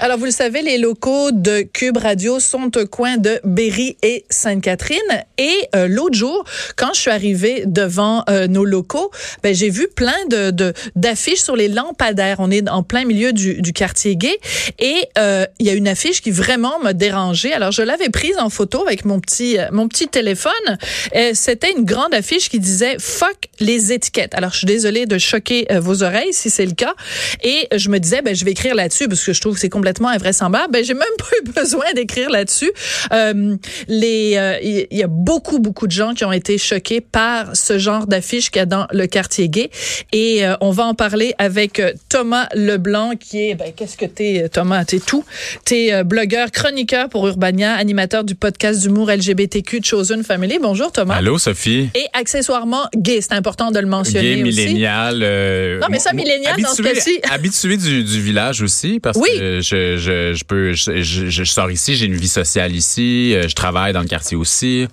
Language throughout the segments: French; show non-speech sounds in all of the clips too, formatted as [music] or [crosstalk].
Alors, vous le savez, les locaux de Cube Radio sont au coin de Berry et Sainte-Catherine. Et euh, l'autre jour, quand je suis arrivée devant euh, nos locaux, ben, j'ai vu plein de d'affiches sur les lampadaires. On est en plein milieu du, du quartier gay. Et euh, il y a une affiche qui vraiment m'a dérangée. Alors, je l'avais prise en photo avec mon petit, mon petit téléphone. C'était une grande affiche qui disait « Fuck les étiquettes ». Alors, je suis désolée de choquer vos oreilles si c'est le cas. Et je me disais, ben, je vais écrire là-dessus parce que je trouve que c'est complètement invraisemblable. Ben, j'ai même [laughs] pas eu besoin d'écrire là-dessus. Euh, les, il euh, y, a beaucoup, beaucoup de gens qui ont été choqués par ce genre d'affiche qu'il y a dans le quartier gay. Et euh, on va en parler avec Thomas Leblanc, qui est, ben, qu'est-ce que t'es, Thomas? T'es tout. T'es blogueur, chroniqueur pour Urbania, animateur du podcast d'humour LGBTQ Chosen Family. Bonjour, Thomas. Allô, Sophie. Et accessoirement gay. C'est important de le mentionner gay, millénial. non, mais ça, millénial, dans ce cas-ci. [laughs] Habitué du, du village aussi, parce que je, je, je peux, je, je, sors ici, j'ai une vie sociale ici, euh, je travaille dans le quartier aussi.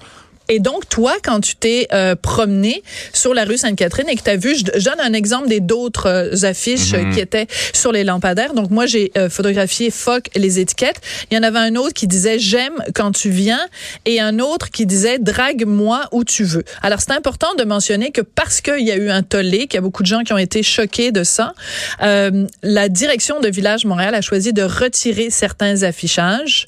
Et donc, toi, quand tu t'es euh, promené sur la rue Sainte-Catherine et que tu as vu, je, donne un exemple des d'autres euh, affiches mhm. qui étaient sur les lampadaires. Donc, moi, j'ai euh, photographié Fuck les étiquettes. Il y en avait un autre qui disait J'aime quand tu viens et un autre qui disait Drague-moi où tu veux. Alors, c'est important de mentionner que parce qu'il y a eu un tollé, qu'il y a beaucoup de gens qui ont été choqués de ça, la direction de Village Montréal a choisi de retirer certains affichages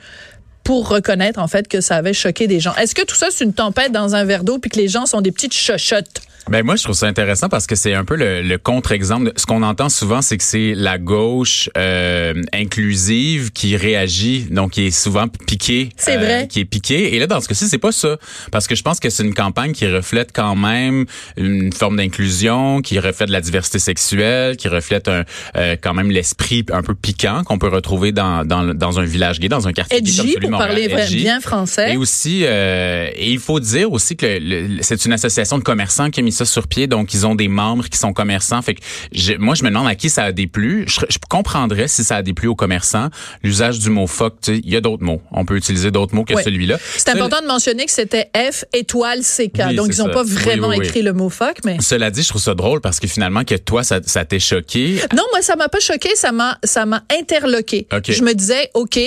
pour reconnaître en fait que ça avait choqué des gens. Est-ce que tout ça c'est une tempête dans un verre d'eau puis que les gens sont des petites chochottes? Ben moi, je trouve ça intéressant parce que c'est un peu le, contre-exemple. Ce qu'on entend souvent, c'est que c'est la gauche euh, inclusive qui réagit, donc qui est souvent piquée. C'est euh, vrai. Qui est piquée. Et là, dans ce cas-ci, c'est pas ça, parce que je pense que c'est une campagne qui reflète quand même une forme d'inclusion, qui reflète la diversité sexuelle, qui reflète un, euh, quand même l'esprit un peu piquant qu'on peut retrouver dans, dans, dans un village gay, dans un quartier gay comme celui pour parler bien français. Et aussi, et il faut dire aussi que c'est une association de commerçants qui a mis ça sur pied, donc ils ont des membres qui sont commerçants. Fait que moi, je me demande à qui ça a déplu. Je, je comprendrais si ça a déplu aux commerçants. L'usage du mot fuck, il y a d'autres mots. On peut utiliser d'autres mots que celui-là. C'est important de mentionner que c'était F étoile CK. donc ils n'ont pas vraiment écrit le mot fuck, mais. Cela dit, je trouve ça drôle parce que finalement que toi, ça, ça t'est choqué. Non, moi, ça m'a pas choqué, ça m'a, ça m'a interloqué. Je me disais, ok,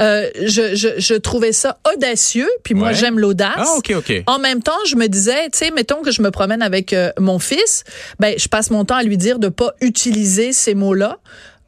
euh, je, je, je, trouvais ça audacieux, puis moi j'aime l'audace. Ah, ok, ok. En même temps, je me disais, tu sais, mettons que je me promène avec euh, mon fils, ben je passe mon temps à lui dire de pas utiliser ces mots-là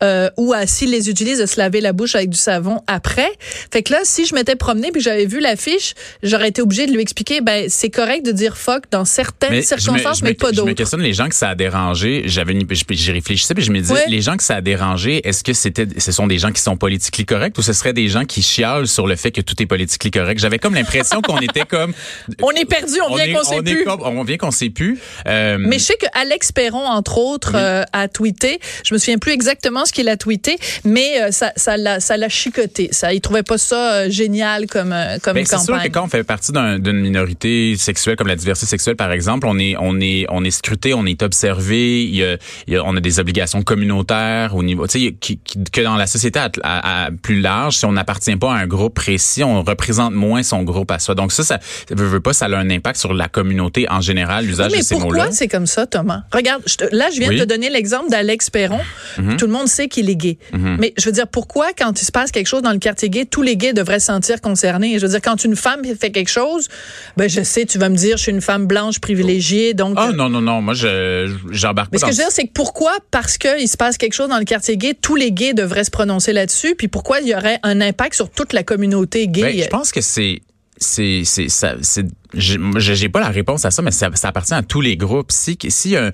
euh, ou à s'il les utilise de se laver la bouche avec du savon après. Fait que là, si je m'étais promené puis j'avais vu l'affiche, j'aurais été obligée de lui expliquer ben c'est correct de dire fuck dans certaines circonstances, mais pas d'autres. Je me questionne les gens que ça a dérangé. J'avais j'y réfléchissais puis je me disais les gens que ça a dérangé, est-ce que c'était ce sont des gens qui sont politiquement corrects ou ce serait des gens qui chialent sur le fait que tout est politiquement correct? J'avais comme l'impression qu'on était comme [laughs] on est perdu, on, vient qu'on sait plus. on vient qu'on sait plus. Euh, mais je sais que Alex Perron entre autres euh, a tweeté, je me souviens plus exactement ce qu'il a tweeté, mais euh, ça, ça l'a, ça l'a chicoté. Ça, il trouvait pas ça euh, génial comme euh, comme ben, campagne. C'est sûr que quand on fait partie d'une minorité sexuelle comme la diversité sexuelle par exemple, on est on est on est scruté, on est observé. Il y a, on a des obligations communautaires au niveau, tu sais, que dans la société à, plus large, si on n'appartient pas à un groupe précis, on représente moins son groupe à soi. Donc ça, ça veut, veut pas, ça a un impact sur la communauté en général, l'usage de ces mots-là. Mais pourquoi c'est comme ça, Thomas? Regarde, là, je viens de te donner l'exemple d'Alex Perron. Mm-hmm. Tout le monde sait qu'il est gay. Mhm. Mais je veux dire, pourquoi quand il se passe quelque chose dans le quartier gay, tous les gays devraient se sentir concernés? Je veux dire, quand une femme fait quelque chose, ben je sais, tu vas me dire, je suis une femme blanche privilégiée, donc... Ah non, non, non, moi, j'embarque pas Mais ce que je veux dire, c'est que pourquoi, parce qu'il se passe quelque chose dans le quartier gay, tous les gays devraient se prononcer là-dessus, puis pourquoi il y aurait un impact sur toute la communauté gay? Ben, je pense que c'est c'est c'est ça c'est j'ai pas la réponse à ça mais ça, ça, appartient à tous les groupes. Si si euh,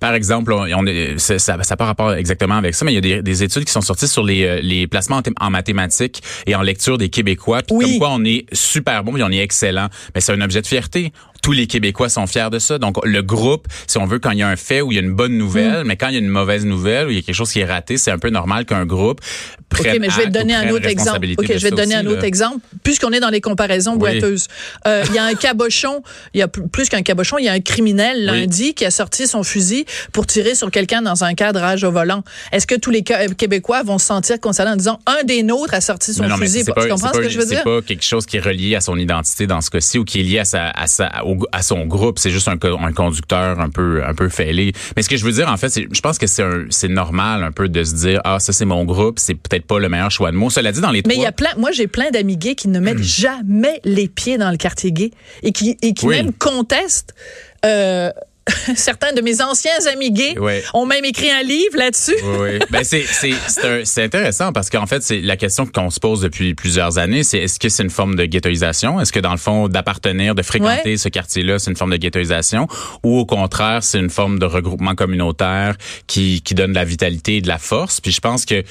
par exemple on, est, ça ça n'a pas rapport exactement avec ça mais il y a des, des études qui sont sorties sur les euh, les placements en, mathématiques et en lecture des québécois puis comme quoi on est super bon et on est excellent. Mais c'est un objet de fierté tous les Québécois sont fiers de ça. Donc, le groupe, si on veut, quand il y a un fait ou il y a une bonne nouvelle, mm. mais quand il y a une mauvaise nouvelle ou il y a quelque chose qui est raté, c'est un peu normal qu'un groupe prenne OK, mais je vais te donner un autre exemple. OK, je vais te donner un autre exemple. Puisqu'on est dans les comparaisons boiteuses. Euh, il y a un cabochon, il y a plus qu'un cabochon, il y a un criminel lundi qui a sorti son fusil pour tirer sur quelqu'un dans un cadrage au volant. Est-ce que tous les Québécois vont se sentir concernés en disant un des nôtres a sorti son fusil? tu comprends ce que je veux dire? C'est pas quelque chose qui est relié à son identité dans ce cas-ci ou qui est lié à sa, à sa, au au, à son groupe. C'est juste un, un, conducteur un peu un peu fêlé. Mais ce que je veux dire, en fait, je pense que c'est c'est normal un peu de se dire ah ça c'est mon groupe, c'est peut-être pas le meilleur choix de mots. Cela dit dans les Mais il y a plein. Moi j'ai plein d'amis gays qui ne mettent jamais les pieds dans le quartier gay et qui et qui même contestent. Euh, [laughs] certains de mes anciens amis gays ont même écrit un livre là-dessus. Oui, ben c'est intéressant parce qu'en fait, c'est la question qu'on se pose depuis plusieurs années, c'est est-ce que c'est une forme de ghettoisation? Est-ce que dans le fond, d'appartenir, de fréquenter ce quartier-là, c'est une forme de ghettoisation? Ou au contraire, c'est une forme de regroupement communautaire qui, qui donne de la vitalité et de la force? Puis je pense que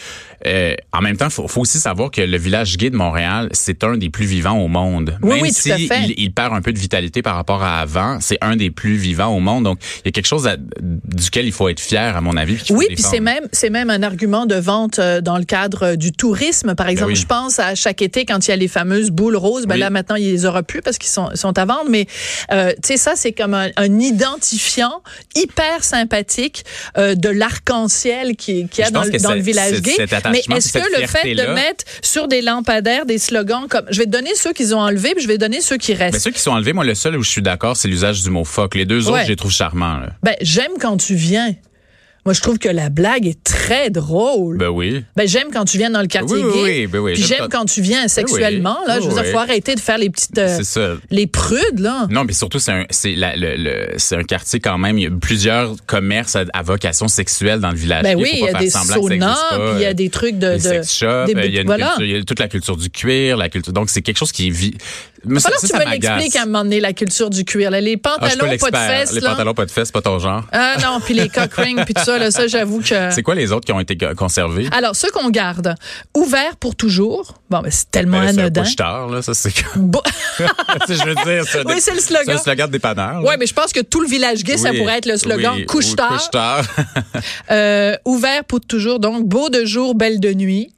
euh, en même temps, faut, faut, aussi savoir que le village gay de Montréal, c'est un des plus vivants au monde. Oui, même si il, il, perd un peu de vitalité par rapport à avant, c'est un des plus vivants au monde. Donc, il y a quelque chose duquel il faut être fier, à mon avis. Oui, puis c'est même, c'est même un argument de vente euh, dans le cadre euh, du tourisme. Par ben exemple, je pense à chaque été quand il y a les fameuses boules roses. Ben là, maintenant, il les aura plus parce qu'ils sont, sont à vendre. Mais euh, tu sais, ça, c'est comme un, identifiant hyper sympathique de l'arc-en-ciel qui, qui a dans, dans le village gay. Mais est-ce que le fait de mettre sur des lampadaires des slogans comme, je vais te donner ceux qu'ils ont enlevés, puis je vais te donner ceux qui restent. Mais ceux qui sont enlevés, moi, le seul où je suis d'accord, c'est l'usage du mot fuck. Les deux autres, je les trouve charmants. Ben, j'aime quand tu viens. Moi, je trouve que la blague est très drôle. Ben oui. Ben j'aime quand tu viens dans le quartier oui, gay. Oui, ben oui. Puis j'aime quand tu viens sexuellement. Là, je veux dire, faut arrêter de faire les petites, euh, les prudes là. Non, mais surtout c'est un, c'est le, un quartier quand même. Il y a plusieurs commerces à, vocation sexuelle dans le village. Ben oui, il y a des saunas, puis il y a des trucs de, des sex shops, il, y a culture, il y a toute la culture du cuir, la culture. Donc c'est quelque chose qui vit. Mais ça, ça, tu me l'expliques à un moment donné la culture du cuir. Là. Les ah, pantalons pas de fesses. Les pantalons pas de fesses, pas ton genre. Ah non, puis les cock rings, puis tout ça. Là, ça, j'avoue que c'est quoi les autres qui ont été conservés? Alors, ceux qu'on garde, ouverts pour toujours. Bon, ben, c'est tellement ben, anodin. C'est là, ça, c'est [laughs] bon. [laughs] je veux dire, ça, oui, c'est le slogan. C'est le slogan des panneurs. Oui, mais je pense que tout le village gay, ça pourrait être le slogan couche tard. Couche [laughs] euh, ouvert pour toujours. Donc, beau de jour, belle de nuit.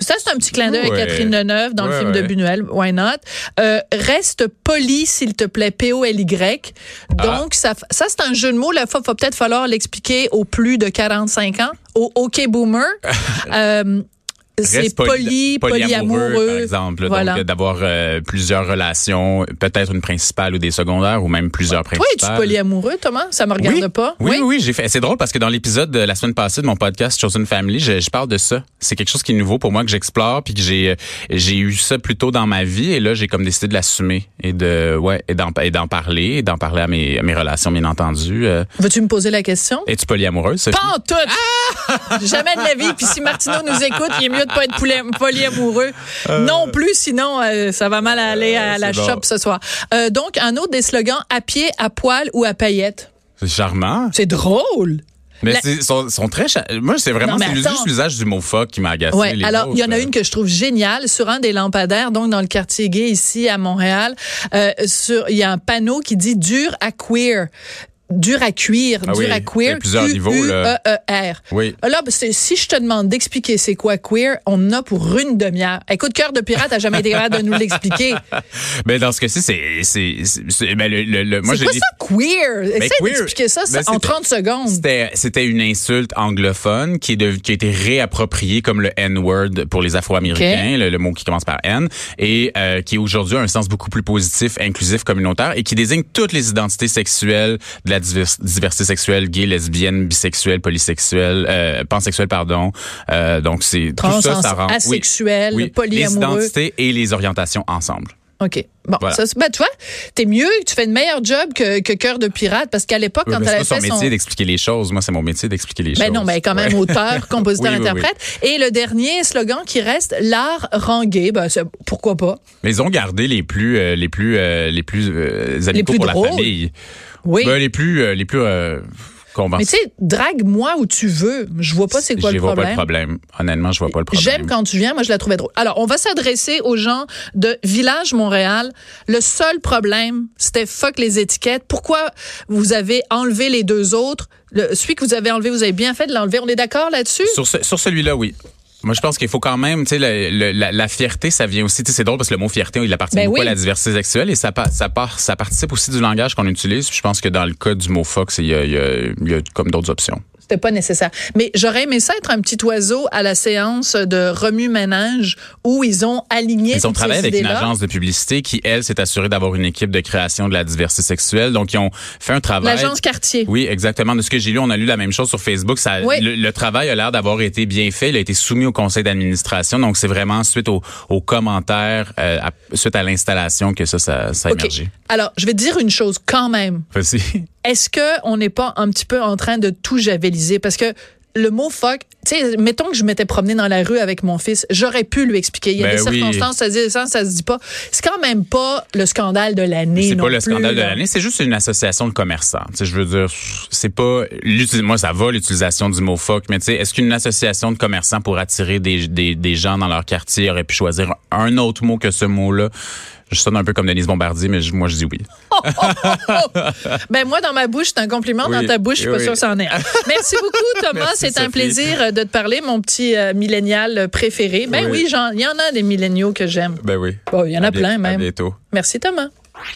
Ça, c'est un petit clin d'œil à Catherine Deneuve dans le film de Buñuel. Why not? Euh, reste poli, s'il te plaît. P-O-L-Y. Donc, ça, ça c'est un jeu de mots. Là, il va peut-être falloir l'expliquer aux plus de 45 ans. Au OK Boomer. [laughs] euh, c'est poli, polyamoureux, par exemple. Donc, d'avoir euh, plusieurs relations, peut-être une principale ou des secondaires, ou même plusieurs principales. Oui, tu es polyamoureux, Thomas? Ça me regarde pas? Oui, oui, oui j'ai fait. C'est drôle parce que dans l'épisode de la semaine passée de mon podcast Chosen Family, je, je parle de ça. C'est quelque chose qui est nouveau pour moi, que j'explore, puis que j'ai j'ai eu ça plus tôt dans ma vie, et là, j'ai comme décidé de l'assumer et de ouais et d'en et d'en parler, et d'en parler à mes, à mes relations, bien entendu. Euh. Veux-tu me poser la question? Es-tu polyamoureuse? Pas en tout! Ah! Jamais de la vie. Puis si Martineau nous écoute, il est mieux de pas être polyamoureux. Euh. Non plus, sinon euh, ça va mal aller à euh, la shop ce soir. donc, un autre des slogans à pied, à poil ou à paillettes? C'est charmant. C'est drôle. Mais ils sont, sont, très. Moi, c'est vraiment c'est juste l'usage du mot fuck qui m'a agacé. Ouais, alors, il y en a une que je trouve géniale sur un des lampadaires, donc dans le quartier gay ici à Montréal. Euh, sur, il y a un panneau qui dit dur à queer dur à cuire, ah dur à queer, plusieurs niveaux, là. E -E -R. Oui. Là, ben, si je te demande d'expliquer c'est quoi queer, on en a pour une demi-heure. Écoute, cœur de pirate a jamais été capable de nous l'expliquer. Mais [laughs] dans ce cas-ci, c'est c'est c'est ben le, le, moi C'est quoi ça queer? Ben, Essaye d'expliquer ça, ben, en 30 secondes. C'était c'était une insulte anglophone qui est de, qui a été réappropriée comme le N-word pour les Afro-Américains, le, mot qui commence par N et euh, qui aujourd'hui a un sens beaucoup plus positif, inclusif, communautaire et qui désigne toutes les identités sexuelles de la diversité sexuelle, gay, lesbienne, bisexuelle, polysexuelle, euh, pansexuelle, pardon. Euh, donc c'est tout ça, ça rend asexuel, oui, polyamoureux, les identités et les orientations ensemble. OK. Bon, ça, ben, tu vois, t'es mieux, tu fais une meilleur job que, que Cœur de pirate, parce qu'à l'époque, quand elle avait fait son métier d'expliquer les choses. Moi, c'est mon métier d'expliquer les ben choses. non, mais quand même auteur, [laughs] compositeur, interprète. Et le dernier slogan qui reste, l'art rend gay. Ben, pourquoi pas? Mais ils ont gardé les plus, euh, les plus, euh, les plus euh, amicaux pour la famille. Oui. Ben, les plus, euh, les plus. Euh, mais tu sais, drague-moi où tu veux. Je vois pas c'est quoi le problème. Je vois pas le problème. Honnêtement, je vois pas le problème. J'aime quand tu viens. Moi, je la trouvais drôle. Alors, on va s'adresser aux gens de Village Montréal. Le seul problème, c'était fuck les étiquettes. Pourquoi vous avez enlevé les deux autres? Le, celui que vous avez enlevé, vous avez bien fait de l'enlever. On est d'accord là-dessus? Sur, sur celui-là, oui. Moi, je pense qu'il faut quand même, tu sais, la, la, fierté, ça vient aussi. C'est drôle parce que le mot fierté, il appartient ben beaucoup à la diversité sexuelle et ça, ça, part, ça participe aussi du langage qu'on utilise. je pense que dans le cas du mot fox, il y a, il y a, il y a comme d'autres options. C'était pas nécessaire. Mais j'aurais aimé ça être un petit oiseau à la séance de remue-ménage où ils ont aligné Ils ont travaillé avec une agence de publicité qui, elle, s'est assurée d'avoir une équipe de création de la diversité sexuelle. Donc, ils ont fait un travail. L'agence Cartier. Oui, exactement. De ce que j'ai lu, on a lu la même chose sur Facebook. Ça, Oui. le, le travail a l'air d'avoir été bien fait. Il a été soumis au conseil d'administration. Donc, c'est vraiment suite aux, aux commentaires, euh, à- suite à l'installation que ça, ça, ça a émergé. Alors, je vais te dire une chose quand même. Vas-y. Est-ce que on n'est pas un petit peu en train de tout javeliser? Parce que le mot fuck, tu sais, mettons que je m'étais promené dans la rue avec mon fils, j'aurais pu lui expliquer. Il y a Ben des oui. circonstances, ça se dit ça, ça se dit pas. C'est quand même pas le scandale de l'année. C'est pas le plus, scandale de l'année, c'est juste une association de commerçants. Tu sais, je veux dire, c'est pas moi ça va l'utilisation du mot fuck, mais tu sais, est-ce qu'une association de commerçants pour attirer des, des, des gens dans leur quartier aurait pu choisir un autre mot que ce mot-là? Je sonne un peu comme Denise Bombardier, mais je- moi je dis oui. [laughs] Ben moi, dans ma bouche, c'est un compliment. Oui, Dans ta bouche, je suis pas sûre que c'en est. Merci beaucoup, [laughs] Thomas. C'est un plaisir euh, de te parler, mon petit euh, millénial préféré. Ben Oui. il y en a des milléniaux que j'aime. Ben oui. Bon, il y en a À plein À même. bientôt. Merci, Thomas.